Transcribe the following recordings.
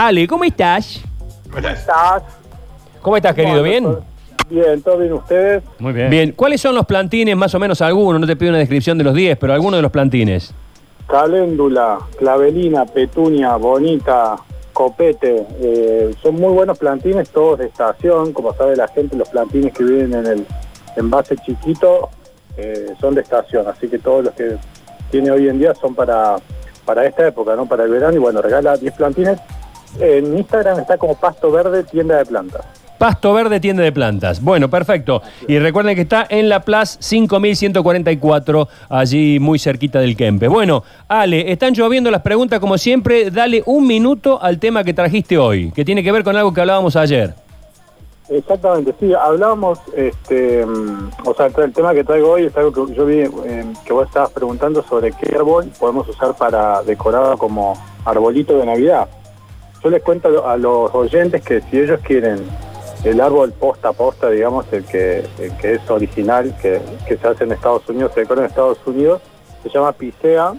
Ale, ¿cómo estás? ¿Cómo estás? ¿Cómo estás, querido? ¿Bien? Bien, ¿todo bien ustedes? Muy bien. Bien. ¿Cuáles son los plantines, más o menos algunos? No te pido una descripción de los 10, pero algunos de los plantines. Caléndula, clavelina, petunia, bonita, copete. eh, son muy buenos plantines, todos de estación. Como sabe la gente, los plantines que vienen en el envase chiquito eh, son de estación. Así que todos los que tiene hoy en día son para, para esta época, ¿no? Para el verano. Y bueno, regala 10 plantines. En Instagram está como Pasto Verde, tienda de plantas. Pasto Verde, tienda de plantas. Bueno, perfecto. Y recuerden que está en la Plaza 5144, allí muy cerquita del Kempe. Bueno, Ale, están lloviendo las preguntas como siempre. Dale un minuto al tema que trajiste hoy, que tiene que ver con algo que hablábamos ayer. Exactamente, sí, hablábamos, este, mm, o sea, el tema que traigo hoy es algo que yo vi eh, que vos estabas preguntando sobre qué árbol podemos usar para decorar como arbolito de Navidad. Yo les cuento a lo- a los oyentes que si ellos quieren el árbol posta a posta, digamos, el que, el que es original, que, que se hace en Estados Unidos, se decora en Estados Unidos, se llama Picea,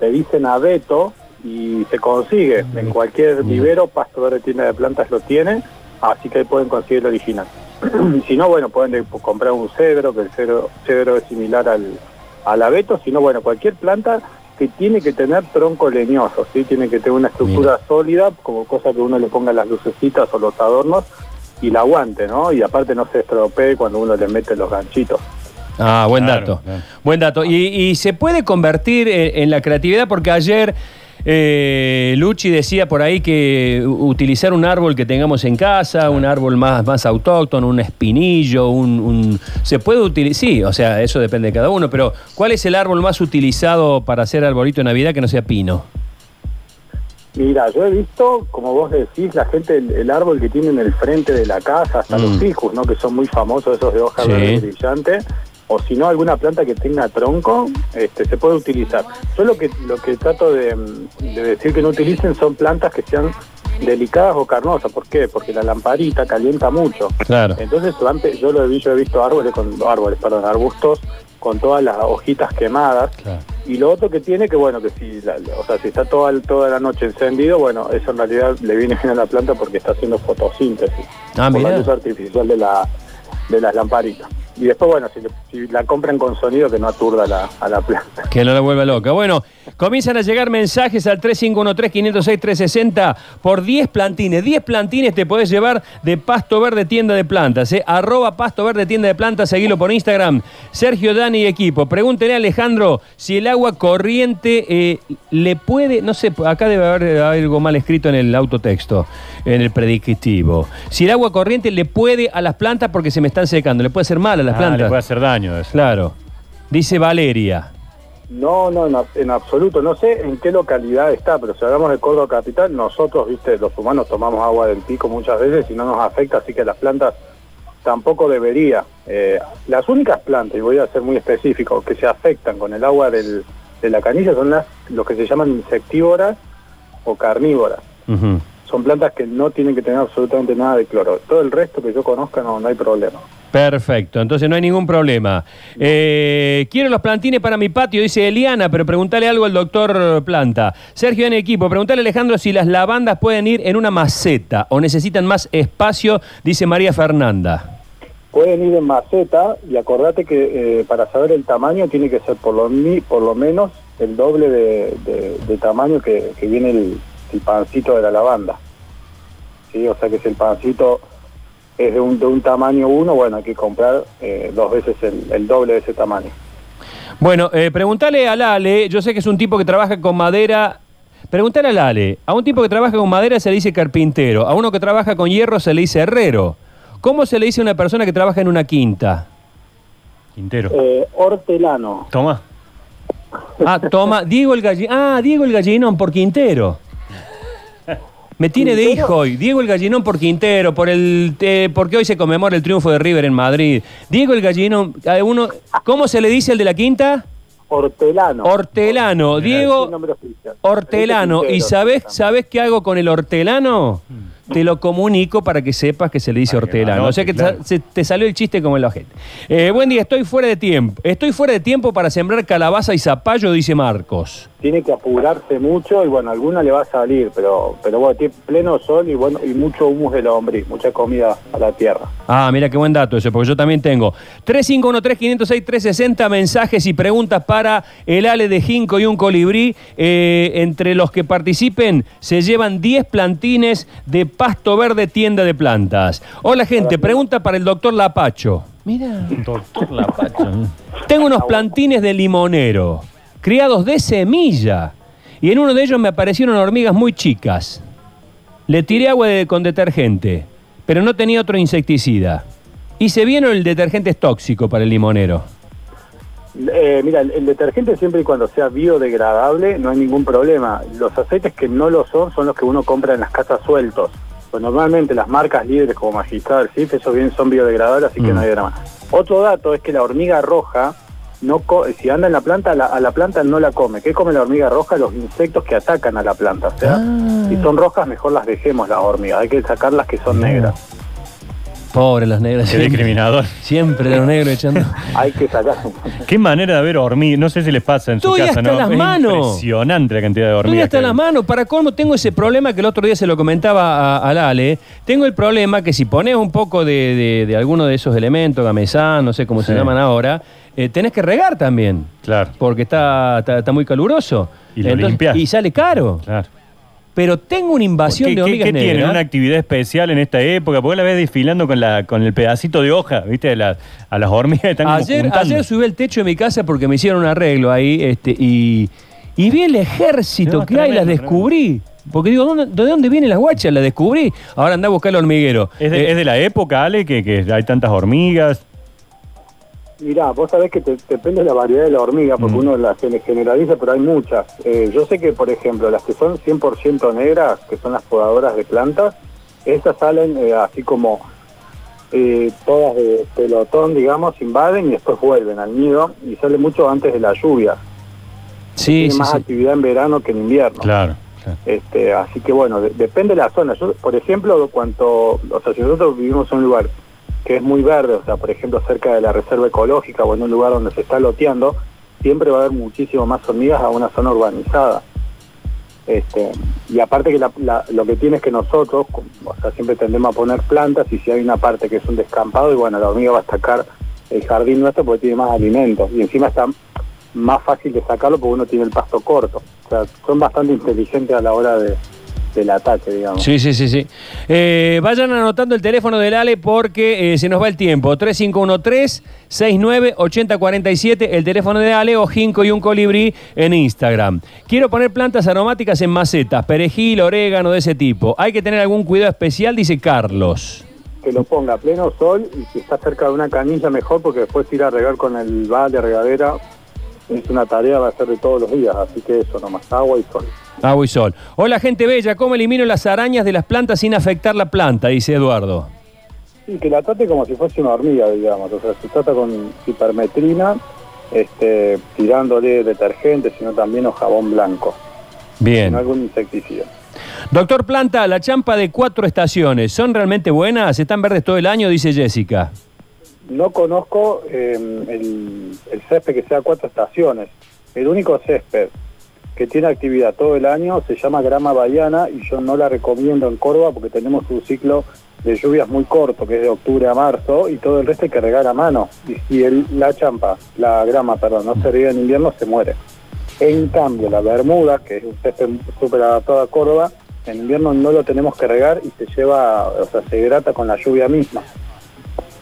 le dicen abeto y se consigue en cualquier vivero, Pasto Verde Tienda de Plantas lo tiene, así que ahí pueden conseguir el original. y si no, bueno, pueden de- comprar un cedro, que el cedro, cedro es similar al, al abeto, si no, bueno, cualquier planta que tiene que tener tronco leñoso, ¿sí? tiene que tener una estructura sólida, como cosa que uno le ponga las lucecitas o los adornos y la aguante, ¿no? Y aparte no se estropee cuando uno le mete los ganchitos. Ah, buen Claro, dato. claro. Buen dato. Y, y se puede convertir en, en la creatividad porque ayer eh, Luchi decía por ahí que utilizar un árbol que tengamos en casa, un árbol más, más autóctono, un espinillo, un, un- se puede utilizar, sí, o sea, eso depende de cada uno, pero ¿cuál es el árbol más utilizado para hacer arbolito de Navidad que no sea pino? Mira, yo he visto, como vos decís, la gente, el, el árbol que tiene en el frente de la casa, hasta Mm. los ficus, ¿no? Que son muy famosos, esos de hoja Sí. verde brillante. O si no, alguna planta que tenga tronco, este, se puede utilizar. Yo lo que, lo que trato de, de decir que no utilicen son plantas que sean delicadas o carnosas. ¿Por qué? Porque la lamparita calienta mucho. Claro. Entonces, antes, yo lo he visto, yo he visto árboles con árboles, perdón, arbustos con todas las hojitas quemadas. Claro. Y lo otro que tiene que bueno que si la- o sea si está toda toda la noche encendido, bueno, eso en realidad le viene bien a la planta porque está haciendo fotosíntesis Ah, por la luz artificial de la de las lamparitas. Y después bueno, si, la compran con sonido que no aturda a la planta. Que no la vuelva loca. Bueno, comienzan a llegar mensajes al 3513-506-360 por 10 plantines. 10 plantines te podés llevar de Pasto Verde Tienda de Plantas. ¿eh? Arroba Pasto Verde Tienda de Plantas, seguilo por Instagram. Sergio Dani y equipo. Pregúntele a Alejandro si el agua corriente eh, le puede, no sé, acá debe haber algo mal escrito en el autotexto, en el predictivo. Si el agua corriente le puede a las plantas porque se me están secando, le puede hacer mal a las Ah, plantas. le puede hacer daño eso. Claro. Dice Valeria. No, no, en, en absoluto. No sé en qué localidad está, pero si hablamos de Córdoba Capital, nosotros, viste, los humanos tomamos agua del pico muchas veces y no nos afecta, así que las plantas tampoco debería. Eh, las únicas plantas, y voy a ser muy específico, que se afectan con el agua del- de la canilla son las los que se llaman insectívoras o carnívoras. Son plantas que no tienen que tener absolutamente nada de cloro. Todo el resto que yo conozca no, no hay problema. Perfecto, entonces no hay ningún problema. Eh, quiero los plantines para mi patio, dice Eliana, pero preguntale algo al doctor Planta. Sergio en equipo, preguntale a Alejandro si las lavandas pueden ir en una maceta o necesitan más espacio, dice María Fernanda. Pueden ir en maceta y acordate que eh, para saber el tamaño tiene que ser por lo, por lo menos el doble de, tamaño que, viene el, el pancito de la lavanda. ¿Sí? O sea que si el pancito es de un, de un tamaño uno, bueno, hay que comprar eh, dos veces el, el doble de ese tamaño. Bueno, eh, preguntale a Lale, yo sé que es un tipo que trabaja con madera. Preguntale a Lale, a un tipo que trabaja con madera se le dice carpintero, a uno que trabaja con hierro se le dice herrero. ¿Cómo se le dice a una persona que trabaja en una quinta? Quintero. Eh, hortelano. Toma. Ah, toma, Diego el gallinón. Ah, Diego el gallinón por Quintero. Me tiene de hijo hoy. Diego el gallinón por Quintero, por el, eh, porque hoy se conmemora el triunfo de River en Madrid. Diego el gallinón, a uno, ¿cómo se le dice el de la quinta? Hortelano. Hortelano. Diego. Hortelano. ¿Y sabes, sabes qué hago con el hortelano? Te lo comunico para que sepas que se le dice hortelano. o sea que te- te salió el chiste como el ojete. Eh, buen día, estoy fuera de tiempo. Estoy fuera de tiempo para sembrar calabaza y zapallo, dice Marcos. Tiene que apurarse mucho y bueno, alguna le va a salir, pero pero bueno, tiene pleno sol y bueno y mucho humus de lombriz, mucha comida a la tierra. Ah, mira qué buen dato ese, porque yo también tengo 351-3506-360 mensajes y preguntas para el Ale de Jinco y un colibrí. Eh, entre los que participen se llevan 10 plantines de pasto verde tienda de plantas. Hola gente, pregunta para el doctor Lapacho. Mira. Doctor Lapacho. Tengo unos plantines de limonero, criados de semilla, y en uno de ellos me aparecieron hormigas muy chicas. Le tiré agua de- con detergente, pero no tenía otro insecticida. Hice bien o el detergente es tóxico para el limonero. Eh, mira, el, el detergente siempre y cuando sea biodegradable no hay ningún problema. Los aceites que no lo son son los que uno compra en las casas sueltos. Pues normalmente las marcas líderes como Magistral, CIF, esos bien son biodegradables, así que Mm. no hay drama. Otro dato es que la hormiga roja, no co- si anda en la planta, a la, a la planta no la come. ¿Qué come la hormiga roja? Los insectos que atacan a la planta. O sea, Ah. si son rojas, mejor las dejemos las hormigas. Hay que sacar las que son No. negras. Pobre los negros. Qué siempre- discriminador. Siempre los negros echando. Hay que sacar. Qué manera de ver hormigas. No sé si les pasa en su Estoy casa, hasta ¿no? las Es manos. Impresionante la cantidad de Estoy hormigas. hasta que las manos. Para colmo, tengo ese problema que el otro día se lo comentaba a- al Ale. Tengo el problema que si pones un poco de, de- de alguno de esos elementos, gamesán, no sé cómo se llaman ahora, eh, tenés que regar también. Claro, Porque está, está, está muy caluroso. Y lo limpias. Y sale caro. claro. Pero tengo una invasión ¿Qué, de qué- hormigas qué tienen? negras. ¿Una actividad especial en esta época? Porque la ves desfilando con, la, con el pedacito de hoja, ¿viste? La- a las hormigas están Ayer, ayer subí el techo de mi casa porque me hicieron un arreglo ahí este, y, y vi el ejército No, que hay, las descubrí. Porque digo, ¿dónde- ¿de dónde vienen las guachas? Las descubrí. Ahora anda a buscar el hormiguero. ¿Es de, Eh, es de la época, Ale, que, que hay tantas hormigas? Mirá, vos sabés que te- depende de la variedad de la hormiga, porque Mm. uno las gene- generaliza, pero hay muchas. Eh, yo sé que, por ejemplo, las que son 100% negras, que son las podadoras de plantas, estas salen eh, así como eh, todas de pelotón, digamos, invaden y después vuelven al nido y salen mucho antes de la lluvia. sí, Tiene sí, más sí. actividad en verano que en invierno. Claro. claro. Este, así que bueno, de- depende de la zona. Yo, por ejemplo, cuanto, o sea, si nosotros vivimos en un lugar que es muy verde, o sea, por ejemplo, cerca de la reserva ecológica o en un lugar donde se está loteando, siempre va a haber muchísimo más hormigas a una zona urbanizada. Este, y aparte que lo que tiene es que nosotros, o sea, siempre tendemos a poner plantas y si hay una parte que es un descampado, y bueno, la hormiga va a atacar el jardín nuestro porque tiene más alimentos y encima está más fácil de sacarlo porque uno tiene el pasto corto. O sea, son bastante inteligentes a la hora de, del ataque, digamos. Sí, sí, sí, sí. Eh, vayan anotando el teléfono del Ale porque eh, se nos va el tiempo. 3513-698047, el teléfono de Ale o Jinco y un colibrí en Instagram. Quiero poner plantas aromáticas en macetas, perejil, orégano, de ese tipo. Hay que tener algún cuidado especial, dice Carlos. Que lo ponga a pleno sol y si está cerca de una canilla mejor porque después ir a regar con el balde, regadera, es una tarea, va a ser de todos los días. Así que eso nomás, agua y sol. Agua y sol. Hola, gente bella. ¿Cómo elimino las arañas de las plantas sin afectar la planta? Dice Eduardo. Y que la trate como si fuese una hormiga, digamos. O sea, se trata con hipermetrina, este, tirándole detergente, sino también o jabón blanco, Bien. no algún insecticida. Doctor Planta, la champa de cuatro estaciones, ¿son realmente buenas? ¿Están verdes todo el año? Dice Jessica. No conozco eh, el, césped que sea cuatro estaciones. El único césped que tiene actividad todo el año se llama grama bahiana y yo no la recomiendo en Córdoba porque tenemos un ciclo de lluvias muy corto, que es de octubre a marzo, y todo el resto hay que regar a mano. Y si la champa, la grama, perdón, no se riega en invierno, se muere. En cambio, la bermuda, que es un césped súper adaptado a Córdoba, en invierno no lo tenemos que regar y se lleva, o sea, se hidrata con la lluvia misma.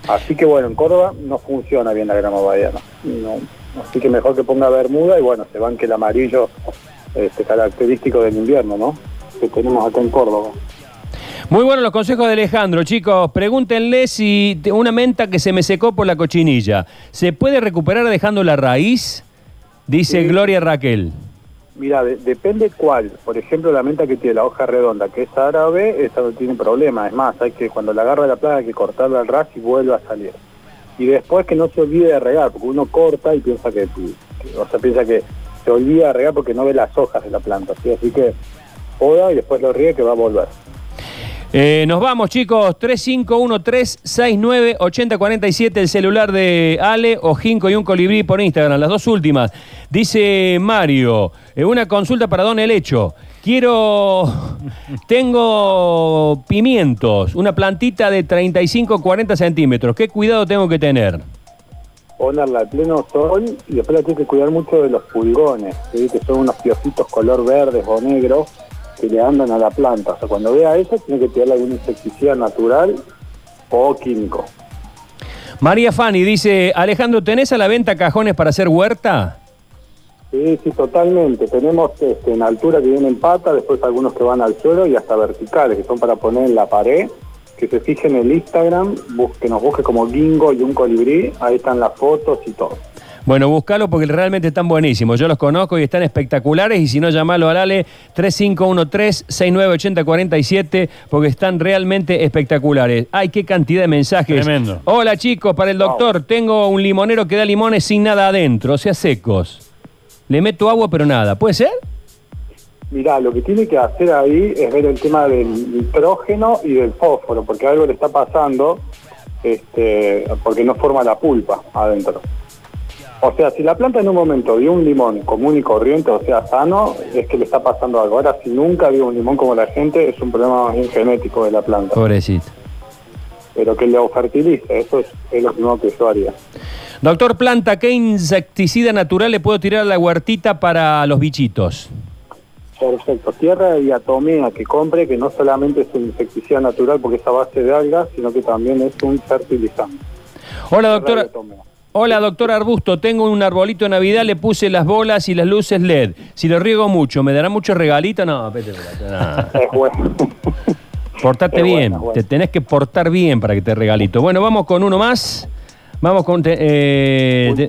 Así que bueno, en Córdoba no funciona bien la grama bahiana. No. Así que mejor que ponga bermuda y bueno, se banque el amarillo este, característico del invierno, ¿no? Que tenemos acá en Córdoba. Muy buenos los consejos de Alejandro, chicos. Pregúntenle si una menta que se me secó por la cochinilla, ¿se puede recuperar dejando la raíz? Dice Sí. Gloria Raquel. Mira, de- depende cuál. Por ejemplo, la menta que tiene la hoja redonda, que es árabe, esa no tiene problema. Es más, hay que cuando la agarra la plaga hay que cortarla al ras y vuelve a salir. Y después que no se olvide de regar, porque uno corta y piensa que, o sea, piensa que se olvida de regar porque no ve las hojas de la planta. ¿sí? Así que poda y después lo ríe que va a volver. Eh, nos vamos, chicos. 3513-698047, el celular de Ale, Ojinco y un colibrí por Instagram. Las dos últimas. Dice Mario, eh, una consulta para Don Helecho. Quiero. Tengo pimientos, una plantita de 35-40 centímetros. ¿Qué cuidado tengo que tener? Ponerla a pleno sol y después la tienes que cuidar mucho de los pulgones, ¿sí? que son unos piojitos color verdes o negros que le andan a la planta. O sea, cuando vea eso, tiene que tirarle algún insecticida natural o químico. María Fanny dice: Alejandro, ¿tenés a la venta cajones para hacer huerta? Sí, sí, totalmente. Tenemos este, en altura que vienen pata, después algunos que van al suelo y hasta verticales, que son para poner en la pared. Que se fije en el Instagram, que nos busque como Gingo y un colibrí, ahí están las fotos y todo. Bueno, buscalo porque realmente están buenísimos. Yo los conozco y están espectaculares. Y si no, llamalo al Ale 3513-698047 porque están realmente espectaculares. Ay, qué cantidad de mensajes. Tremendo. Hola chicos, para el doctor, tengo un limonero que da limones sin nada adentro, o sea, secos. Le meto agua pero nada. ¿Puede ser? Mirá, lo que tiene que hacer ahí es ver el tema del nitrógeno y del fósforo, porque algo le está pasando, este, porque no forma la pulpa adentro. O sea, si la planta en un momento dio un limón común y corriente, o sea, sano, es que le está pasando algo. Ahora, si nunca dio un limón como la gente, es un problema bien genético de la planta. Pobrecito. Pero que lo fertilice, eso es, es lo primero que yo haría. Doctor Planta, ¿qué insecticida natural le puedo tirar a la huertita para los bichitos? Perfecto. Tierra de diatomea que compre, que no solamente es un insecticida natural porque es a base de algas, sino que también es un fertilizante. Hola, doctora. Hola, doctor Arbusto. Tengo un arbolito de Navidad, le puse las bolas y las luces LED. Si lo riego mucho, ¿me dará mucho regalito? No, vete, vete, no. Es bueno. Portate Es bien. bueno, bueno. Te tenés que portar bien para que te regalito. Bueno, vamos con uno más. Vamos con. eh.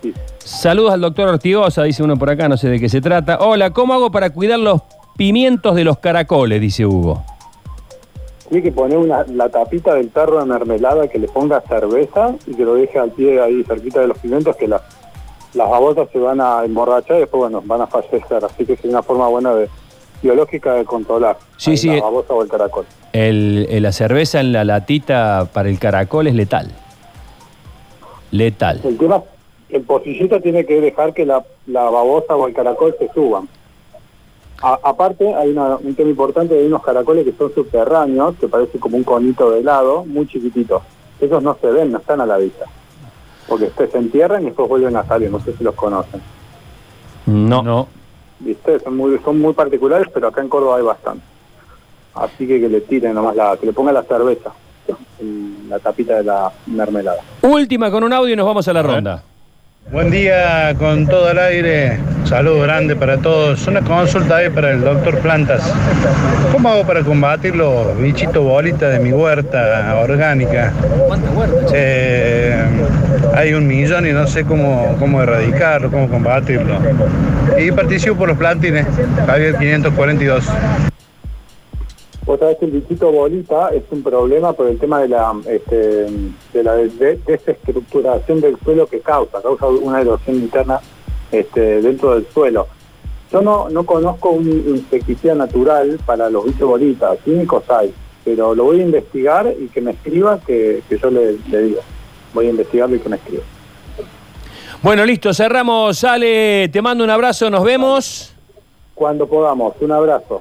Sí. saludos al doctor Ortigosa, dice uno por acá, no sé de qué se trata. Hola, ¿cómo hago para cuidar los pimientos de los caracoles? Dice Hugo. Tiene que poner una, la tapita del tarro de mermelada que le ponga cerveza y que lo deje al pie ahí cerquita de los pimientos que las las babosas se van a emborrachar y después bueno van a fallecer. Así que es una forma buena de biológica de controlar Sí, sí. la babosa o el caracol. El- la cerveza en la latita para el caracol es letal. Letal. El tema, el pocillito tiene que dejar que la, la babosa o el caracol se suban. A- aparte, hay una- un tema importante, hay unos caracoles que son subterráneos, que parece como un conito de helado, muy chiquititos. Esos no se ven, no están a la vista. Porque se se entierran y después vuelven a salir, no sé si los conocen. No. No. ¿Viste? Son muy, son muy particulares, pero acá en Córdoba hay bastante. Así que que le tiren nomás la, que le ponga la cerveza en la tapita de la mermelada. Última con un audio y nos vamos a la ronda. Buen día con todo el aire. Saludo grande para todos. Una consulta ahí para el doctor Plantas. ¿Cómo hago para combatir los bichitos bolitas de mi huerta orgánica? Eh, hay un millón y no sé cómo, cómo erradicarlo, cómo combatirlo. Y participo por los plantines. Javier 542. Vos sabés que el bichito bolita es un problema por el tema de la, este, de la de- desestructuración del suelo que causa, causa una erosión interna este, dentro del suelo. Yo no, no conozco un insecticida natural para los bichos bolitas, químicos hay, pero lo voy a investigar y que me escriba que, que yo le, le diga. Voy a investigarlo y que me escriba. Bueno, listo, cerramos. Ale, te mando un abrazo, nos vemos. Cuando podamos, un abrazo.